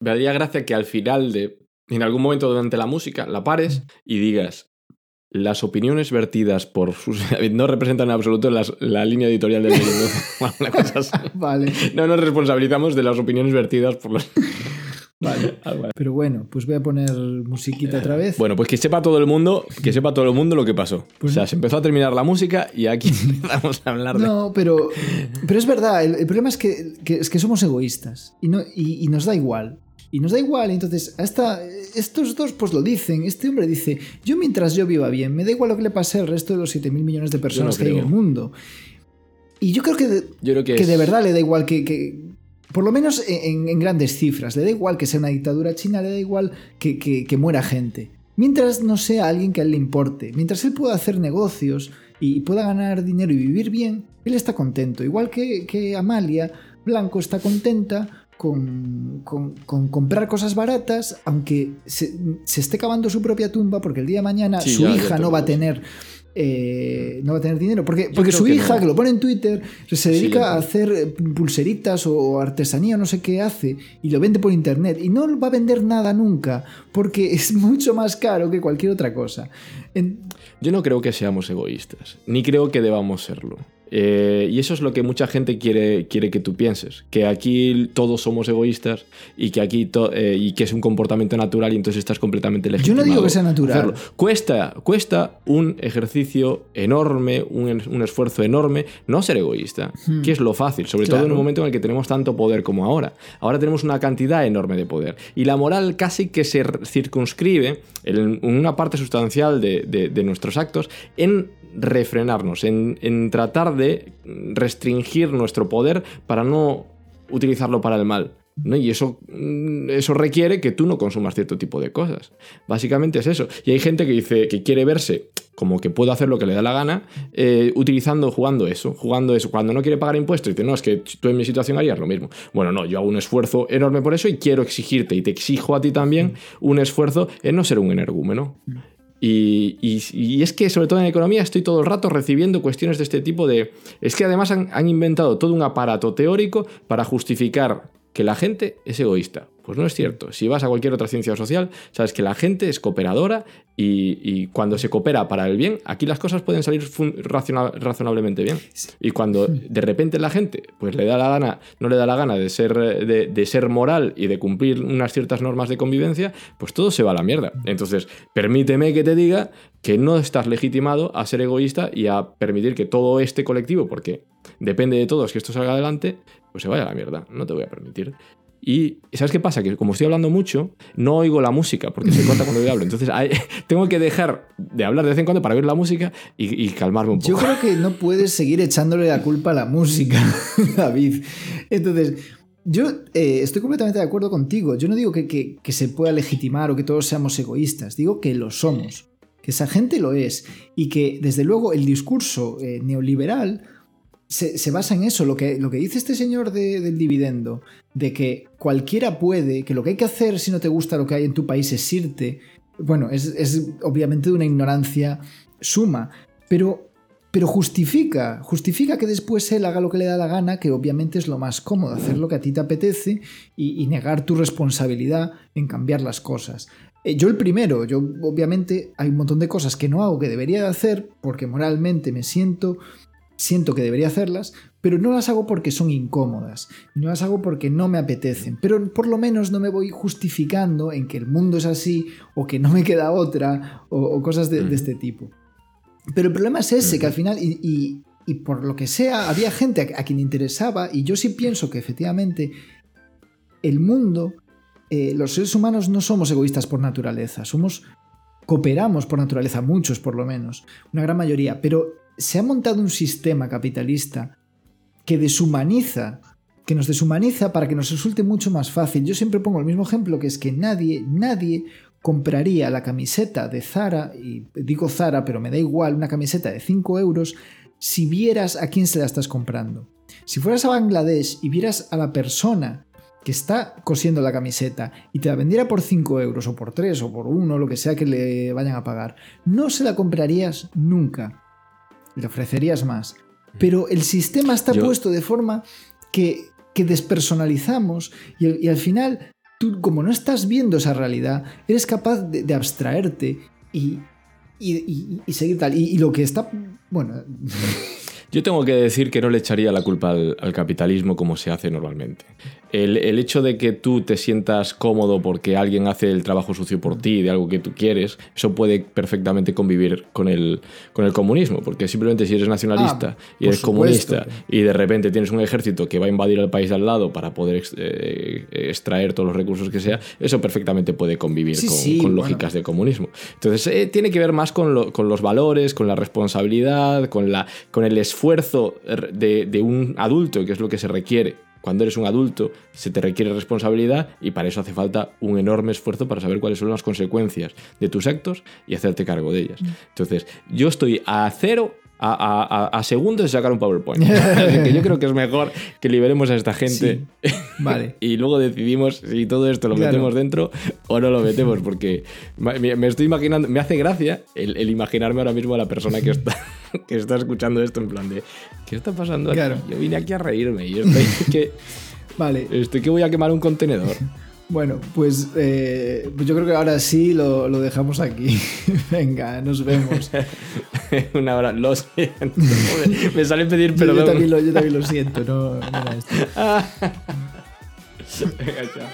me haría gracia que al final de, en algún momento durante la música, la pares y digas, las opiniones vertidas por sus... no representan en absoluto las- la línea editorial del. Vale, No nos responsabilizamos de las opiniones vertidas por los... vale. Ah, vale. Pero bueno, pues voy a poner musiquita otra vez. Bueno, pues que sepa todo el mundo, que sepa todo el mundo lo que pasó. Pues o sea, no. se empezó a terminar la música y aquí empezamos a hablar de... No, pero, pero es verdad, el, el problema es que, que- es que somos egoístas y, no, y, y nos da igual. Y nos da igual, entonces hasta estos dos pues lo dicen. Este hombre dice, yo mientras yo viva bien, me da igual lo que le pase al resto de los 7.000 millones de personas que hay en el mundo. Y yo creo que de, Yo creo que, que es- de verdad le da igual que... que- por lo menos en, en grandes cifras, le da igual que sea una dictadura china, le da igual que, que- que muera gente. Mientras no sea alguien que a él le importe, mientras él pueda hacer negocios y pueda ganar dinero y vivir bien, él está contento. Igual que, que Amalia Blanco está contenta con, con- con comprar cosas baratas, aunque se, se esté cavando su propia tumba, porque el día de mañana Sí, su ya, ya hija no va a tener eh, no va a tener dinero. Porque, porque su que hija, no. que lo pone en Twitter, se dedica a hacer pulseritas o artesanía o no sé qué hace y lo vende por internet. Y no va a vender nada nunca porque es mucho más caro que cualquier otra cosa. En- Yo no creo que seamos egoístas, ni creo que debamos serlo. Eh, y eso es lo que mucha gente quiere, quiere que tú pienses, que aquí todos somos egoístas y que aquí eh, y que es un comportamiento natural y entonces estás completamente Yo no legitimado. digo que sea natural. hacerlo. Cuesta, cuesta un ejercicio enorme, un, un esfuerzo enorme, no ser egoísta, Hmm. que es lo fácil, sobre todo en un momento en el que tenemos tanto poder como ahora. Ahora tenemos una cantidad enorme de poder. Y la moral casi que se circunscribe en en una parte sustancial de, de- de nuestros actos en refrenarnos, en, en tratar de restringir nuestro poder para no utilizarlo para el mal. ¿no? Y eso, mm, eso requiere que tú no consumas cierto tipo de cosas. Básicamente es eso. Y hay gente que dice que quiere verse como que puedo hacer lo que le da la gana, eh, utilizando, jugando eso, jugando eso. Cuando no quiere pagar impuestos, dice, no, es que tú en mi situación harías lo mismo. Bueno, no, yo hago un esfuerzo enorme por eso y quiero exigirte y te exijo a ti también un esfuerzo en no ser un energúmeno. Y, es que, sobre todo en economía, estoy todo el rato recibiendo cuestiones de este tipo de... Es que además han inventado todo un aparato teórico para justificar que la gente es egoísta. Pues no es cierto. Si vas a cualquier otra ciencia social, sabes que la gente es cooperadora y, y cuando se coopera para el bien, aquí las cosas pueden salir razona- razonablemente bien. Y cuando de repente la gente pues le da la gana, no le da la gana de ser, de, de ser moral y de cumplir unas ciertas normas de convivencia, pues todo se va a la mierda. Entonces, permíteme que te diga que no estás legitimado a ser egoísta y a permitir que todo este colectivo, porque depende de todos que esto salga adelante, pues se vaya a la mierda. No te voy a permitir. Y ¿sabes qué pasa? Que como estoy hablando mucho, no oigo la música porque se corta cuando yo hablo. Entonces hay- tengo que dejar de hablar de vez en cuando para oír la música y, y calmarme un Yo poco. creo que no puedes seguir echándole la culpa a la música, David. Entonces, yo eh, estoy completamente de acuerdo contigo. Yo no digo que, que- que se pueda legitimar o que todos seamos egoístas. Digo que lo somos. Que esa gente lo es. Y que, desde luego, el discurso eh, neoliberal se, basa en eso. Lo que, lo que dice este señor de- del dividendo, de que cualquiera puede, que lo que hay que hacer si no te gusta lo que hay en tu país es irte. Bueno, es, es obviamente de una ignorancia suma. Pero pero justifica, justifica que después él haga lo que le da la gana, que obviamente es lo más cómodo, hacer lo que a ti te apetece y, y negar tu responsabilidad en cambiar las cosas. Eh, yo el primero, yo obviamente hay un montón de cosas que no hago que debería de hacer porque moralmente me siento, siento que debería hacerlas, pero no las hago porque son incómodas, no las hago porque no me apetecen, pero por lo menos no me voy justificando en que el mundo es así o que no me queda otra o, o cosas de, de este tipo. Pero el problema es ese, que al final, y, y- y por lo que sea, había gente a, a quien interesaba, y yo sí pienso que efectivamente el mundo, eh, los seres humanos no somos egoístas por naturaleza, somos, cooperamos por naturaleza, muchos por lo menos, una gran mayoría, pero se ha montado un sistema capitalista que deshumaniza, que nos deshumaniza para que nos resulte mucho más fácil. Yo siempre pongo el mismo ejemplo, que es que nadie, nadie compraría la camiseta de Zara, y digo Zara, pero me da igual, una camiseta de 5 euros, si vieras a quién se la estás comprando. Si fueras a Bangladesh y vieras a la persona que está cosiendo la camiseta y te la vendiera por 5 euros o por 3 o por 1, lo que sea que le vayan a pagar, no se la comprarías nunca. Le ofrecerías más. Pero el sistema está Yo- puesto de forma que, que despersonalizamos y, y al final tú como no estás viendo esa realidad, eres capaz de, de abstraerte y, y, seguir tal. Y lo que está... Bueno, Yo tengo que decir que no le echaría la culpa al, al capitalismo como se hace normalmente. El, el hecho de que tú te sientas cómodo porque alguien hace el trabajo sucio por ti, de algo que tú quieres, eso puede perfectamente convivir con el, con el comunismo. Porque simplemente si eres nacionalista Ah, y eres supuesto. comunista y de repente tienes un ejército que va a invadir el país de al lado para poder eh, extraer todos los recursos que sea, eso perfectamente puede convivir Sí, con, sí, con bueno. lógicas de comunismo. Entonces, eh, tiene que ver más con, lo- con los valores, con la responsabilidad, con, la, con el esfuerzo de, de un adulto, que es lo que se requiere. Cuando eres un adulto, se te requiere responsabilidad y para eso hace falta un enorme esfuerzo para saber cuáles son las consecuencias de tus actos y hacerte cargo de ellas. Entonces, yo estoy a cero. A, a- segundos de sacar un PowerPoint. Así que yo creo que es mejor que liberemos a esta gente vale. y luego decidimos si todo esto lo Claro. metemos dentro o no lo metemos, porque me, estoy imaginando, me hace gracia el, el imaginarme ahora mismo a la persona que está, que está escuchando esto en plan de, ¿qué está pasando aquí? Yo vine aquí a reírme y estoy que, Vale. estoy que voy a quemar un contenedor. Bueno, pues, eh, pues yo creo que ahora sí lo, lo dejamos aquí. Venga, nos vemos. Una hora, lo siento. Me, me sale pedir Yo, yo perdón. también lo, yo también lo siento, no, no era esto. Venga, chao.